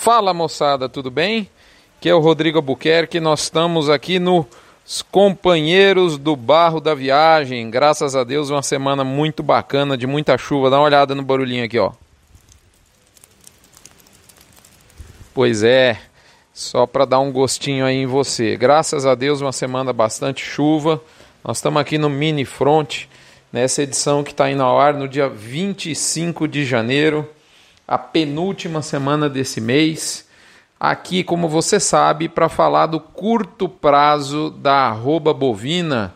Fala moçada, tudo bem? Que é o Rodrigo Albuquerque, nós estamos aqui nos Companheiros do Barro da Viagem. Graças a Deus, uma semana muito bacana, de muita chuva. Dá uma olhada no barulhinho aqui, ó. Pois é, só para dar um gostinho aí em você. Graças a Deus, uma semana bastante chuva. Nós estamos aqui no Mini Front, nessa edição que está indo ao ar no dia 25 de janeiro a penúltima semana desse mês. Aqui, como você sabe, para falar do curto prazo da arroba bovina.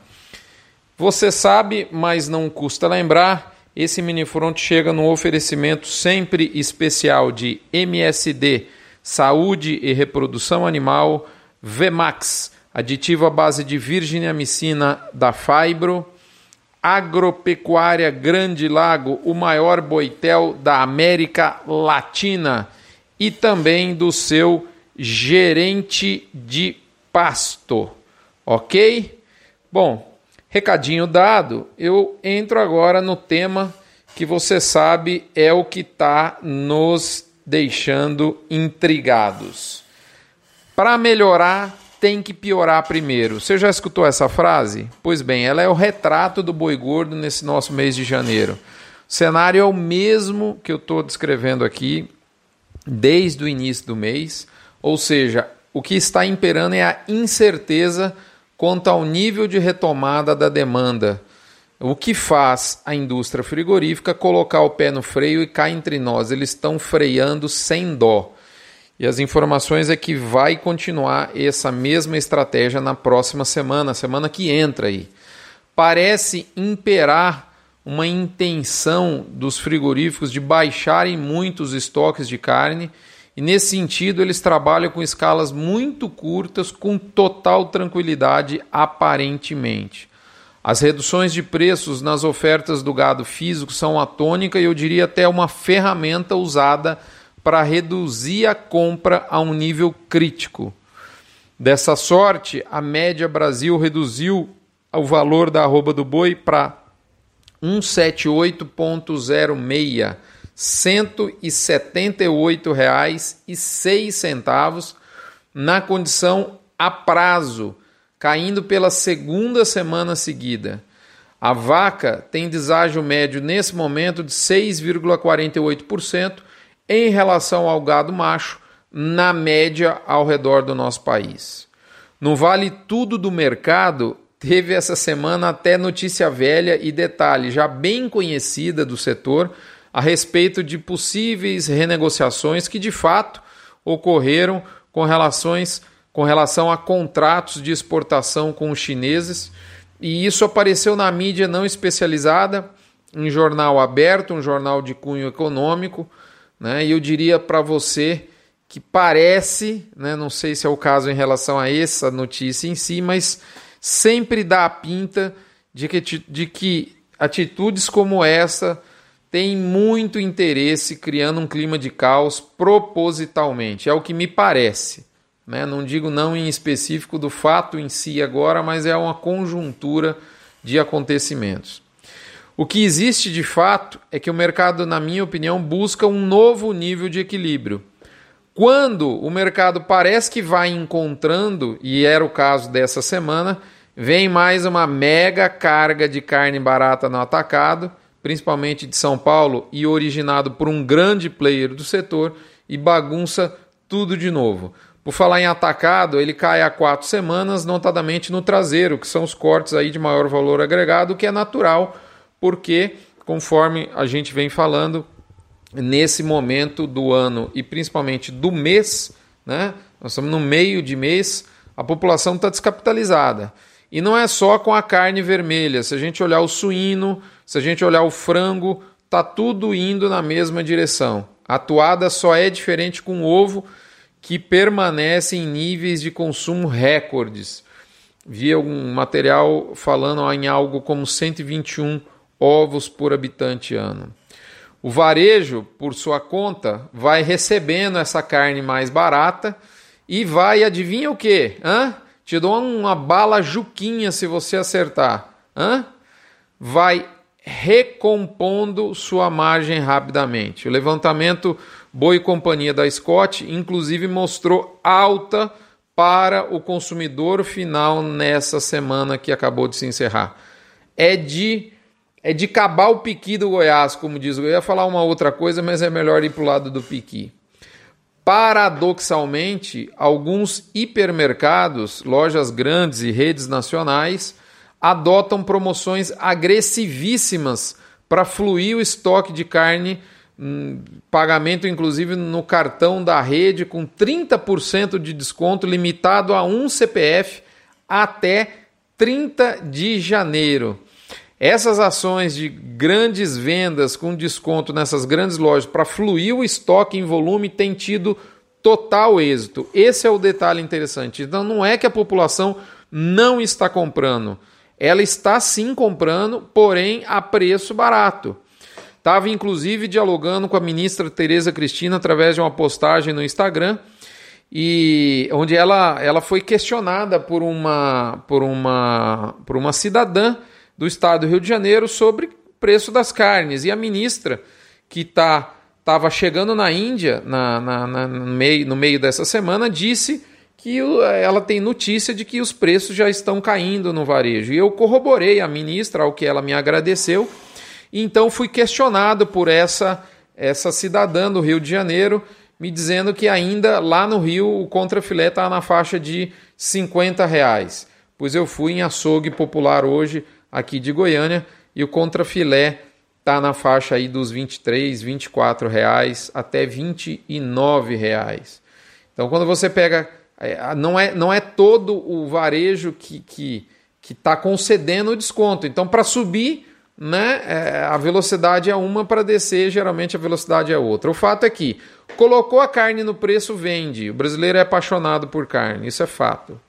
Você sabe, mas não custa lembrar, esse minifront chega no oferecimento sempre especial de MSD, Saúde e Reprodução Animal, Vemax, aditivo à base de virginiamicina da Fibro, Agropecuária Grande Lago, o maior boitel da América Latina, e também do seu gerente de pasto. Ok? Bom, recadinho dado, eu entro agora no tema que você sabe é o que está nos deixando intrigados. Para melhorar tem que piorar primeiro. Você já escutou essa frase? Pois bem, ela é o retrato do boi gordo nesse nosso mês de janeiro. O cenário é o mesmo que eu estou descrevendo aqui desde o início do mês, ou seja, o que está imperando é a incerteza quanto ao nível de retomada da demanda. O que faz a indústria frigorífica colocar o pé no freio e cá entre nós, eles estão freando sem dó. E as informações é que vai continuar essa mesma estratégia na próxima semana, semana que entra aí. Parece imperar uma intenção dos frigoríficos de baixarem muito os estoques de carne, e nesse sentido eles trabalham com escalas muito curtas, com total tranquilidade, aparentemente. As reduções de preços nas ofertas do gado físico são a tônica e eu diria até uma ferramenta usada para reduzir a compra a um nível crítico. Dessa sorte, a média Brasil reduziu o valor da arroba do boi para 178,06, R$ 178,06 na condição a prazo, caindo pela segunda semana seguida. A vaca tem deságio médio nesse momento de 6,48%, em relação ao gado macho, na média ao redor do nosso país. No Vale Tudo do Mercado, teve essa semana até notícia velha e detalhe já bem conhecida do setor a respeito de possíveis renegociações que de fato ocorreram com relações com relação a contratos de exportação com os chineses, e isso apareceu na mídia não especializada, em jornal aberto, um jornal de cunho econômico, né? E eu diria para você que parece, né, não sei se é o caso em relação a essa notícia em si, mas sempre dá a pinta de que, de que atitudes como essa têm muito interesse criando um clima de caos propositalmente. É o que me parece. Né? Não digo não em específico do fato em si agora, mas é uma conjuntura de acontecimentos. O que existe de fato é que o mercado, na minha opinião, busca um novo nível de equilíbrio. Quando o mercado parece que vai encontrando, e era o caso dessa semana, vem mais uma mega carga de carne barata no atacado, principalmente de São Paulo e originado por um grande player do setor, e bagunça tudo de novo. Por falar em atacado, ele cai há quatro semanas, notadamente no traseiro, que são os cortes aí de maior valor agregado, que é natural porque, conforme a gente vem falando, nesse momento do ano e principalmente do mês, né? Nós estamos no meio de mês, a população está descapitalizada. E não é só com a carne vermelha. Se a gente olhar o suíno, se a gente olhar o frango, tá tudo indo na mesma direção. A toada só é diferente com o ovo, que permanece em níveis de consumo recordes. Vi algum material falando em algo como 121 ovos por habitante ano. O varejo, por sua conta, vai recebendo essa carne mais barata e vai, adivinha o que? Hã? Te dou uma bala juquinha se você acertar. Hã? Vai recompondo sua margem rapidamente. O levantamento Boi Companhia da Scott, inclusive mostrou alta para o consumidor final nessa semana que acabou de se encerrar. É de é de cabar o piqui do Goiás, como diz. Eu ia falar uma outra coisa, mas é melhor ir para o lado do piqui. Paradoxalmente, alguns hipermercados, lojas grandes e redes nacionais adotam promoções agressivíssimas para fluir o estoque de carne, hum, pagamento inclusive no cartão da rede com 30% de desconto limitado a um CPF até 30 de janeiro. Essas ações de grandes vendas com desconto nessas grandes lojas para fluir o estoque em volume tem tido total êxito. Esse é o detalhe interessante. Então não é que a população não está comprando. Ela está sim comprando, porém a preço barato. Estava inclusive dialogando com a ministra Tereza Cristina através de uma postagem no Instagram e onde ela, ela foi questionada por uma por uma por uma cidadã do estado do Rio de Janeiro sobre o preço das carnes. E a ministra, que está estava chegando na Índia na, na, na, no, meio, no meio dessa semana, disse que ela tem notícia de que os preços já estão caindo no varejo. E eu corroborei a ministra, ao que ela me agradeceu. E então fui questionado por essa, essa cidadã do Rio de Janeiro, me dizendo que ainda lá no Rio o contrafilé está na faixa de 50 reais. Pois eu fui em açougue popular hoje aqui de Goiânia e o contrafilé está na faixa aí dos 23, 24 reais até 29 reais. Então quando você pega, é, não é, não é todo o varejo que que que está concedendo o desconto. Então para subir, né, é, a velocidade é uma, para descer geralmente a velocidade é outra. O fato é que colocou a carne no preço, vende. O brasileiro é apaixonado por carne, isso é fato.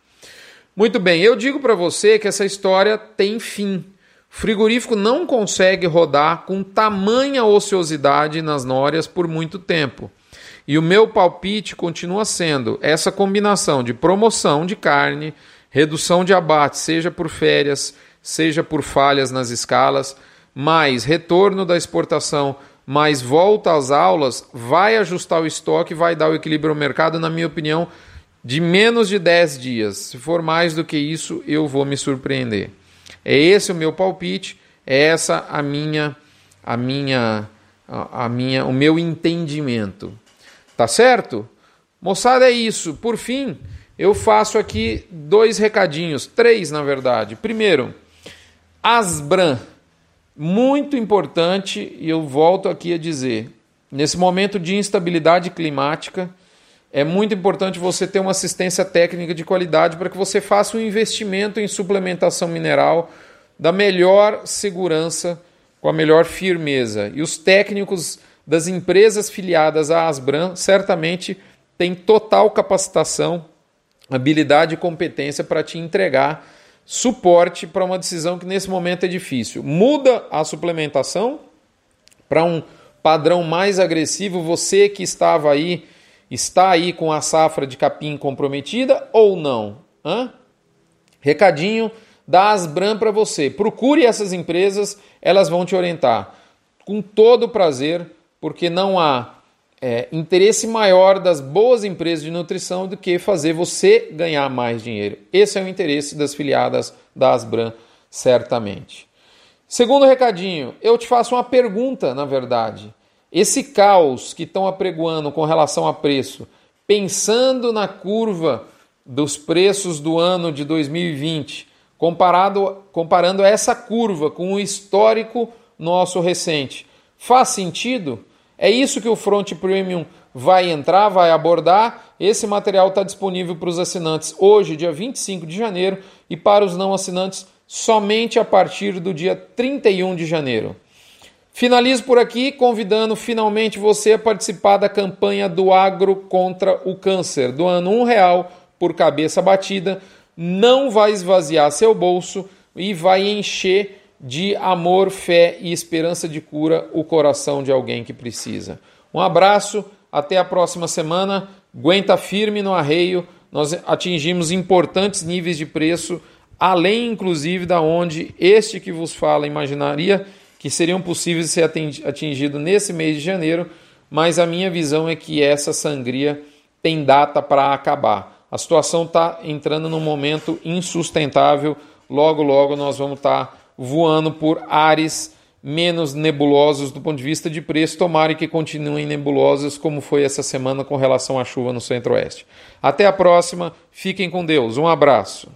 Muito bem, eu digo para você que essa história tem fim. O frigorífico não consegue rodar com tamanha ociosidade nas nórias por muito tempo. E o meu palpite continua sendo essa combinação de promoção de carne, redução de abate, seja por férias, seja por falhas nas escalas, mais retorno da exportação, mais volta às aulas, vai ajustar o estoque, vai dar o equilíbrio ao mercado, na minha opinião, de menos de 10 dias. Se for mais do que isso, eu vou me surpreender. É esse o meu palpite, é essa a minha a minha a minha o meu entendimento. Tá certo? Moçada, é isso. Por fim, eu faço aqui dois recadinhos, três na verdade. Primeiro, Asbran, muito importante e eu volto aqui a dizer, nesse momento de instabilidade climática, é muito importante você ter uma assistência técnica de qualidade para que você faça um investimento em suplementação mineral da melhor segurança, com a melhor firmeza. E os técnicos das empresas filiadas à Asbran certamente têm total capacitação, habilidade e competência para te entregar suporte para uma decisão que nesse momento é difícil. Muda a suplementação para um padrão mais agressivo, você que estava aí Está aí com a safra de capim comprometida ou não? Hã? Recadinho da Asbram para você. Procure essas empresas, elas vão te orientar com todo prazer, porque não há é, interesse maior das boas empresas de nutrição do que fazer você ganhar mais dinheiro. Esse é o interesse das filiadas da Asbram, certamente. Segundo recadinho, eu te faço uma pergunta, na verdade. Esse caos que estão apregoando com relação a preço, pensando na curva dos preços do ano de 2020, comparado, comparando essa curva com o histórico nosso recente, faz sentido? É isso que o Front Premium vai entrar, vai abordar. Esse material está disponível para os assinantes hoje, dia 25 de janeiro, e para os não assinantes somente a partir do dia 31 de janeiro. Finalizo por aqui convidando finalmente você a participar da campanha do Agro contra o Câncer, doando um real por cabeça batida. Não vai esvaziar seu bolso e vai encher de amor, fé e esperança de cura o coração de alguém que precisa. Um abraço, até a próxima semana. Aguenta firme no arreio. Nós atingimos importantes níveis de preço, além inclusive da onde este que vos fala imaginaria que seriam possíveis de ser atingido nesse mês de janeiro, mas a minha visão é que essa sangria tem data para acabar. A situação está entrando num momento insustentável. Logo, logo nós vamos estar tá voando por ares menos nebulosos do ponto de vista de preço, tomara que continuem nebulosas como foi essa semana com relação à chuva no centro-oeste. Até a próxima, fiquem com Deus, um abraço.